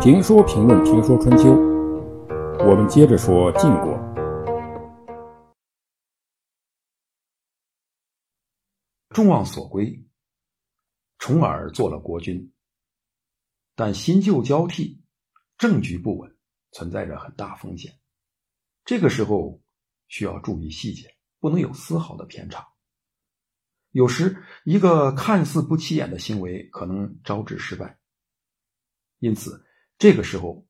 评说评论评说春秋，我们接着说晋国。众望所归，重耳做了国君，但新旧交替，政局不稳，存在着很大风险。这个时候需要注意细节，不能有丝毫的偏差。有时，一个看似不起眼的行为可能招致失败，因此这个时候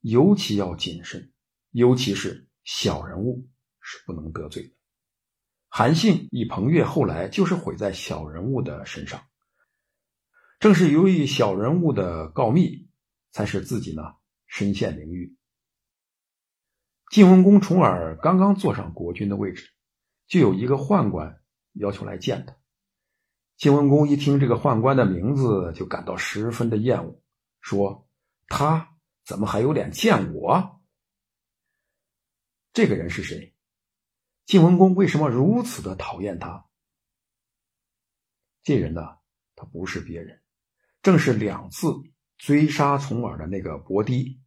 尤其要谨慎，尤其是小人物是不能得罪的。韩信以彭越后来就是毁在小人物的身上，正是由于小人物的告密，才使自己呢身陷囹圄。晋文公重耳刚刚坐上国君的位置，就有一个宦官要求来见他。晋文公一听这个宦官的名字，就感到十分的厌恶，说：“他怎么还有脸见我？这个人是谁？晋文公为什么如此的讨厌他？这人呢，他不是别人，正是两次追杀重耳的那个伯堤。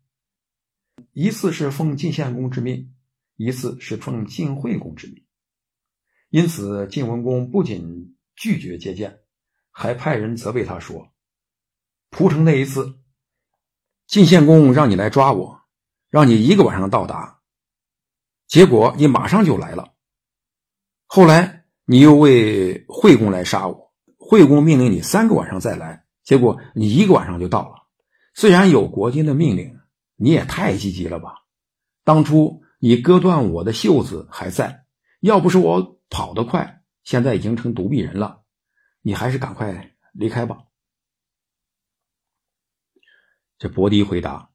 一次是奉晋献公之命，一次是奉晋惠公之命。因此，晋文公不仅……拒绝接见，还派人责备他说：“蒲城那一次，晋献公让你来抓我，让你一个晚上到达，结果你马上就来了。后来你又为惠公来杀我，惠公命令你三个晚上再来，结果你一个晚上就到了。虽然有国君的命令，你也太积极了吧？当初你割断我的袖子还在，要不是我跑得快。”现在已经成独臂人了，你还是赶快离开吧。这伯迪回答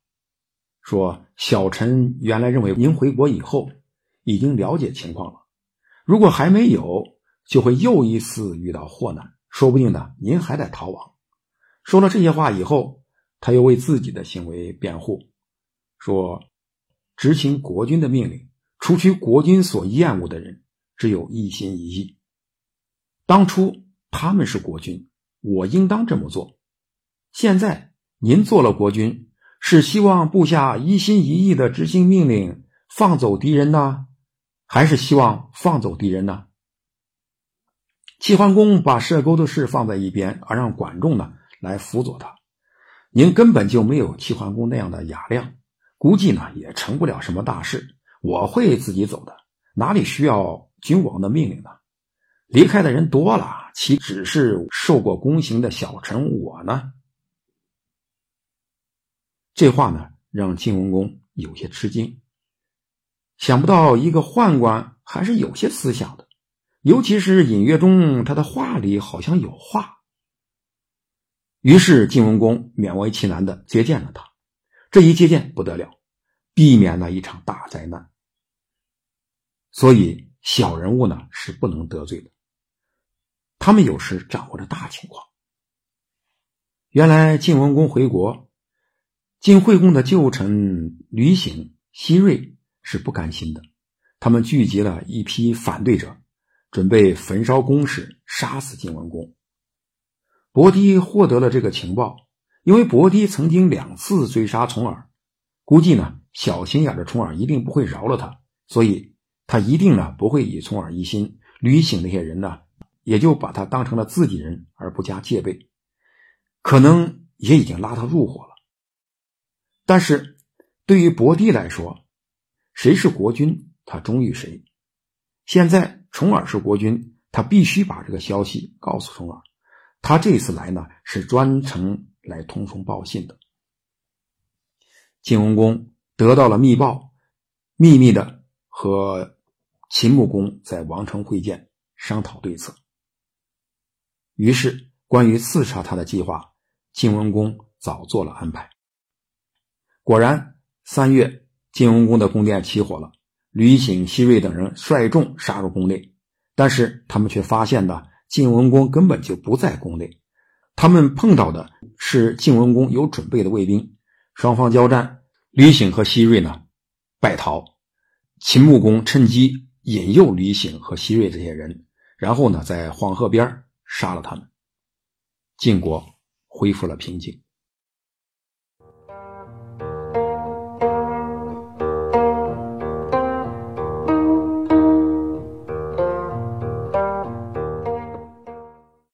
说：“小陈原来认为您回国以后已经了解情况了，如果还没有，就会又一次遇到祸难，说不定呢，您还得逃亡。”说了这些话以后，他又为自己的行为辩护，说：“执行国君的命令，除去国君所厌恶的人，只有一心一意。”当初他们是国君，我应当这么做。现在您做了国君，是希望部下一心一意的执行命令，放走敌人呢，还是希望放走敌人呢？齐桓公把射钩的事放在一边，而让管仲呢来辅佐他。您根本就没有齐桓公那样的雅量，估计呢也成不了什么大事。我会自己走的，哪里需要君王的命令呢？离开的人多了，岂只是受过宫刑的小臣我呢？这话呢，让晋文公有些吃惊。想不到一个宦官还是有些思想的，尤其是隐约中他的话里好像有话。于是晋文公勉为其难的接见了他。这一接见不得了，避免了一场大灾难。所以小人物呢是不能得罪的。他们有时掌握着大情况。原来晋文公回国，晋惠公的旧臣吕醒、西瑞是不甘心的，他们聚集了一批反对者，准备焚烧宫室，杀死晋文公。伯堤获得了这个情报，因为伯堤曾经两次追杀重耳，估计呢小心眼的重耳一定不会饶了他，所以他一定呢不会以重耳一心。吕醒那些人呢？也就把他当成了自己人，而不加戒备，可能也已经拉他入伙了。但是，对于伯堤来说，谁是国君，他忠于谁。现在重耳是国君，他必须把这个消息告诉重耳。他这次来呢，是专程来通风报信的。晋文公得到了密报，秘密的和秦穆公在王城会见，商讨对策。于是，关于刺杀他的计划，晋文公早做了安排。果然，三月，晋文公的宫殿起火了，吕醒、西瑞等人率众杀入宫内，但是他们却发现呢，晋文公根本就不在宫内。他们碰到的是晋文公有准备的卫兵，双方交战，吕醒和西瑞呢败逃。秦穆公趁机引诱吕醒和西瑞这些人，然后呢，在黄河边杀了他们，晋国恢复了平静。